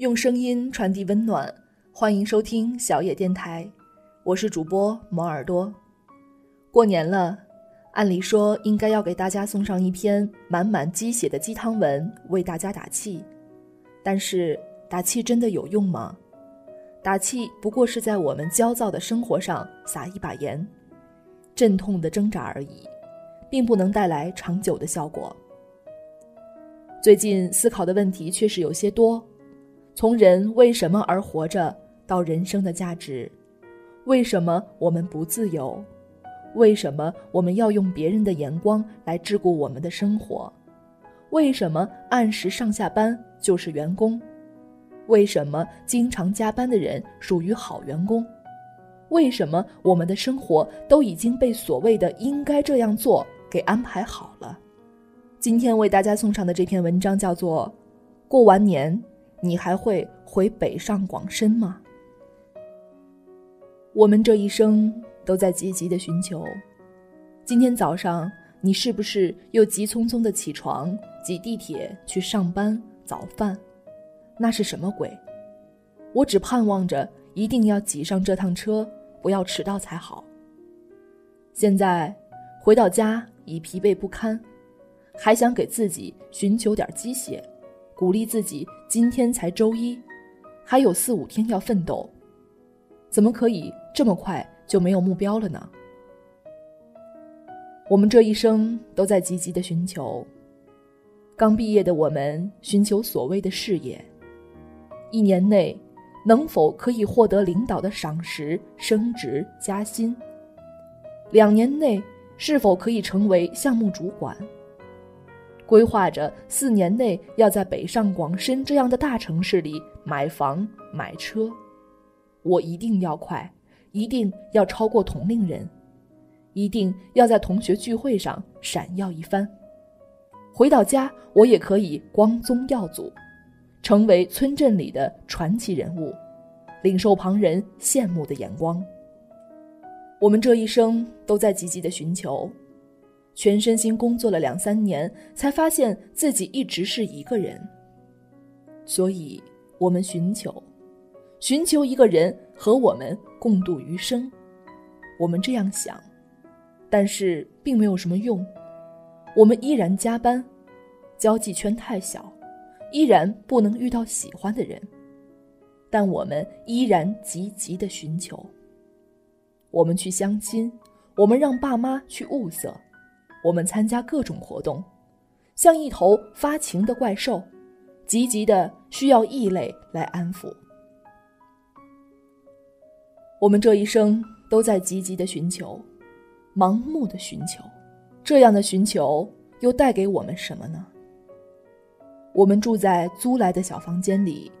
用声音传递温暖，欢迎收听小野电台，我是主播摩耳朵。过年了，按理说应该要给大家送上一篇满满鸡血的鸡汤文，为大家打气。但是打气真的有用吗？打气不过是在我们焦躁的生活上撒一把盐，阵痛的挣扎而已，并不能带来长久的效果。最近思考的问题确实有些多。从人为什么而活着，到人生的价值，为什么我们不自由？为什么我们要用别人的眼光来桎梏我们的生活？为什么按时上下班就是员工？为什么经常加班的人属于好员工？为什么我们的生活都已经被所谓的应该这样做给安排好了？今天为大家送上的这篇文章叫做《过完年》。你还会回北上广深吗？我们这一生都在积极的寻求。今天早上，你是不是又急匆匆的起床，挤地铁去上班、早饭？那是什么鬼？我只盼望着一定要挤上这趟车，不要迟到才好。现在回到家已疲惫不堪，还想给自己寻求点鸡血。鼓励自己，今天才周一，还有四五天要奋斗，怎么可以这么快就没有目标了呢？我们这一生都在积极的寻求。刚毕业的我们寻求所谓的事业，一年内能否可以获得领导的赏识、升职加薪？两年内是否可以成为项目主管？规划着四年内要在北上广深这样的大城市里买房买车，我一定要快，一定要超过同龄人，一定要在同学聚会上闪耀一番。回到家，我也可以光宗耀祖，成为村镇里的传奇人物，领受旁人羡慕的眼光。我们这一生都在积极的寻求。全身心工作了两三年，才发现自己一直是一个人。所以，我们寻求，寻求一个人和我们共度余生。我们这样想，但是并没有什么用。我们依然加班，交际圈太小，依然不能遇到喜欢的人。但我们依然积极的寻求。我们去相亲，我们让爸妈去物色。我们参加各种活动，像一头发情的怪兽，积极的需要异类来安抚。我们这一生都在积极的寻求，盲目的寻求，这样的寻求又带给我们什么呢？我们住在租来的小房间里，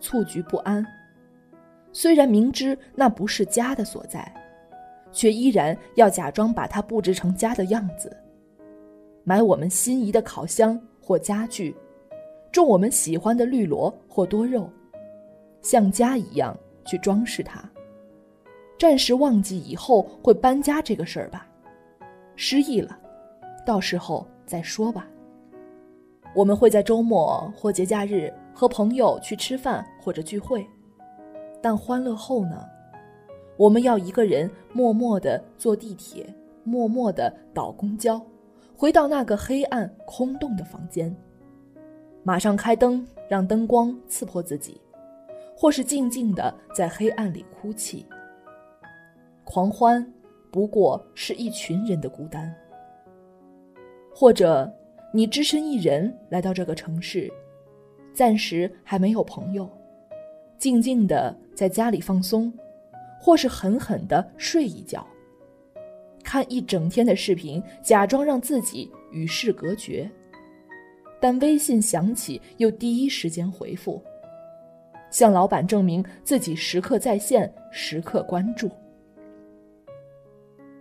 蹴局不安。虽然明知那不是家的所在，却依然要假装把它布置成家的样子。买我们心仪的烤箱或家具，种我们喜欢的绿萝或多肉，像家一样去装饰它。暂时忘记以后会搬家这个事儿吧，失忆了，到时候再说吧。我们会在周末或节假日和朋友去吃饭或者聚会，但欢乐后呢？我们要一个人默默地坐地铁，默默地倒公交。回到那个黑暗空洞的房间，马上开灯，让灯光刺破自己，或是静静的在黑暗里哭泣。狂欢不过是一群人的孤单，或者你只身一人来到这个城市，暂时还没有朋友，静静的在家里放松，或是狠狠的睡一觉。看一整天的视频，假装让自己与世隔绝，但微信响起又第一时间回复，向老板证明自己时刻在线、时刻关注。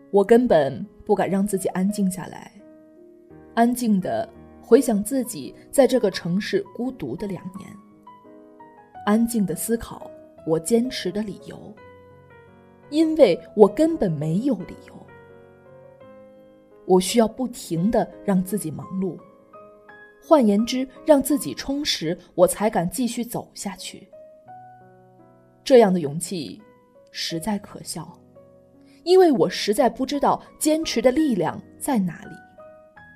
我根本不敢让自己安静下来，安静的回想自己在这个城市孤独的两年，安静的思考我坚持的理由，因为我根本没有理由。我需要不停的让自己忙碌，换言之，让自己充实，我才敢继续走下去。这样的勇气，实在可笑，因为我实在不知道坚持的力量在哪里。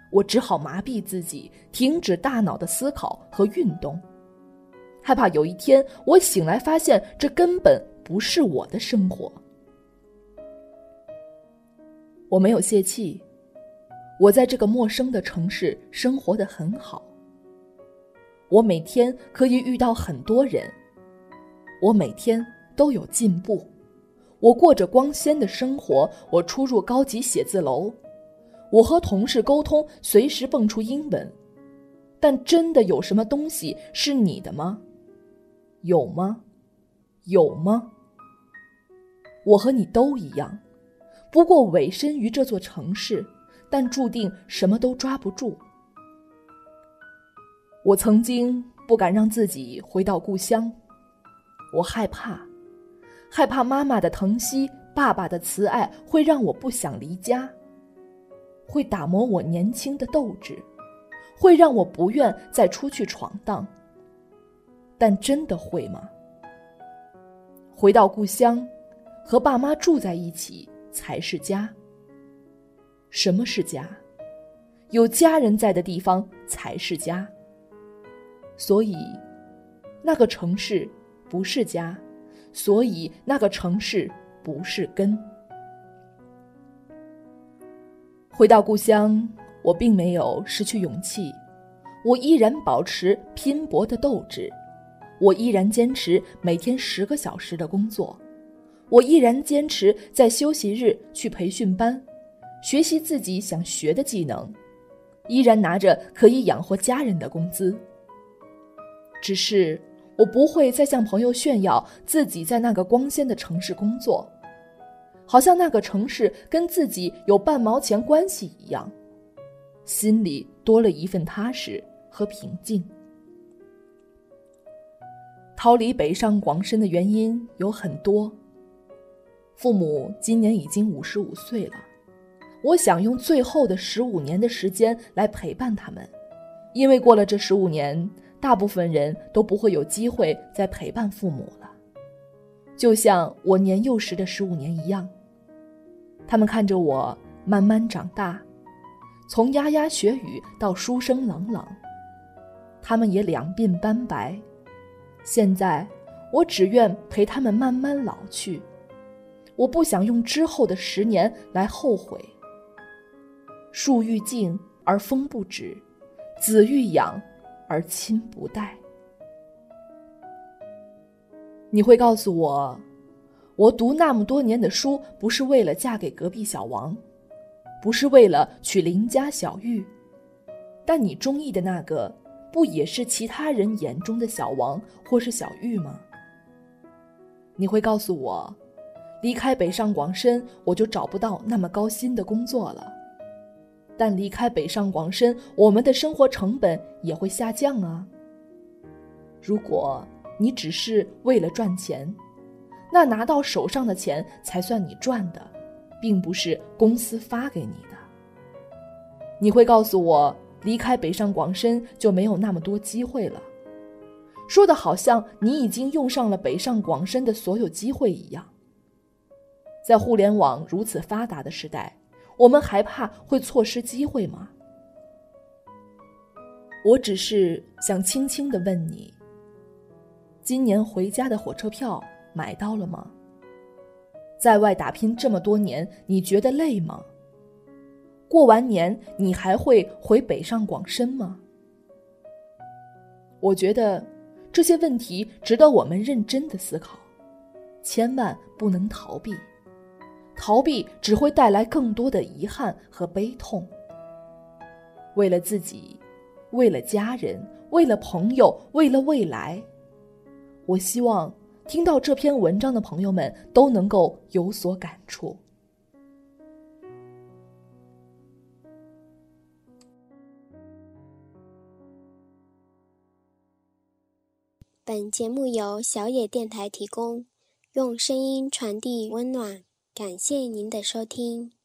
我只好麻痹自己，停止大脑的思考和运动，害怕有一天我醒来发现这根本不是我的生活。我没有泄气，我在这个陌生的城市生活的很好。我每天可以遇到很多人，我每天都有进步，我过着光鲜的生活，我出入高级写字楼。我和同事沟通，随时蹦出英文，但真的有什么东西是你的吗？有吗？有吗？我和你都一样，不过委身于这座城市，但注定什么都抓不住。我曾经不敢让自己回到故乡，我害怕，害怕妈妈的疼惜，爸爸的慈爱会让我不想离家。会打磨我年轻的斗志，会让我不愿再出去闯荡。但真的会吗？回到故乡，和爸妈住在一起才是家。什么是家？有家人在的地方才是家。所以，那个城市不是家，所以那个城市不是根。回到故乡，我并没有失去勇气，我依然保持拼搏的斗志，我依然坚持每天十个小时的工作，我依然坚持在休息日去培训班，学习自己想学的技能，依然拿着可以养活家人的工资。只是我不会再向朋友炫耀自己在那个光鲜的城市工作。好像那个城市跟自己有半毛钱关系一样，心里多了一份踏实和平静。逃离北上广深的原因有很多。父母今年已经五十五岁了，我想用最后的十五年的时间来陪伴他们，因为过了这十五年，大部分人都不会有机会再陪伴父母了，就像我年幼时的十五年一样。他们看着我慢慢长大，从牙牙学语到书声朗朗。他们也两鬓斑白，现在我只愿陪他们慢慢老去。我不想用之后的十年来后悔。树欲静而风不止，子欲养而亲不待。你会告诉我？我读那么多年的书，不是为了嫁给隔壁小王，不是为了娶邻家小玉，但你中意的那个，不也是其他人眼中的小王或是小玉吗？你会告诉我，离开北上广深，我就找不到那么高薪的工作了，但离开北上广深，我们的生活成本也会下降啊。如果你只是为了赚钱。那拿到手上的钱才算你赚的，并不是公司发给你的。你会告诉我，离开北上广深就没有那么多机会了，说的好像你已经用上了北上广深的所有机会一样。在互联网如此发达的时代，我们还怕会错失机会吗？我只是想轻轻的问你：今年回家的火车票。买到了吗？在外打拼这么多年，你觉得累吗？过完年你还会回北上广深吗？我觉得这些问题值得我们认真的思考，千万不能逃避，逃避只会带来更多的遗憾和悲痛。为了自己，为了家人，为了朋友，为了未来，我希望。听到这篇文章的朋友们都能够有所感触。本节目由小野电台提供，用声音传递温暖，感谢您的收听。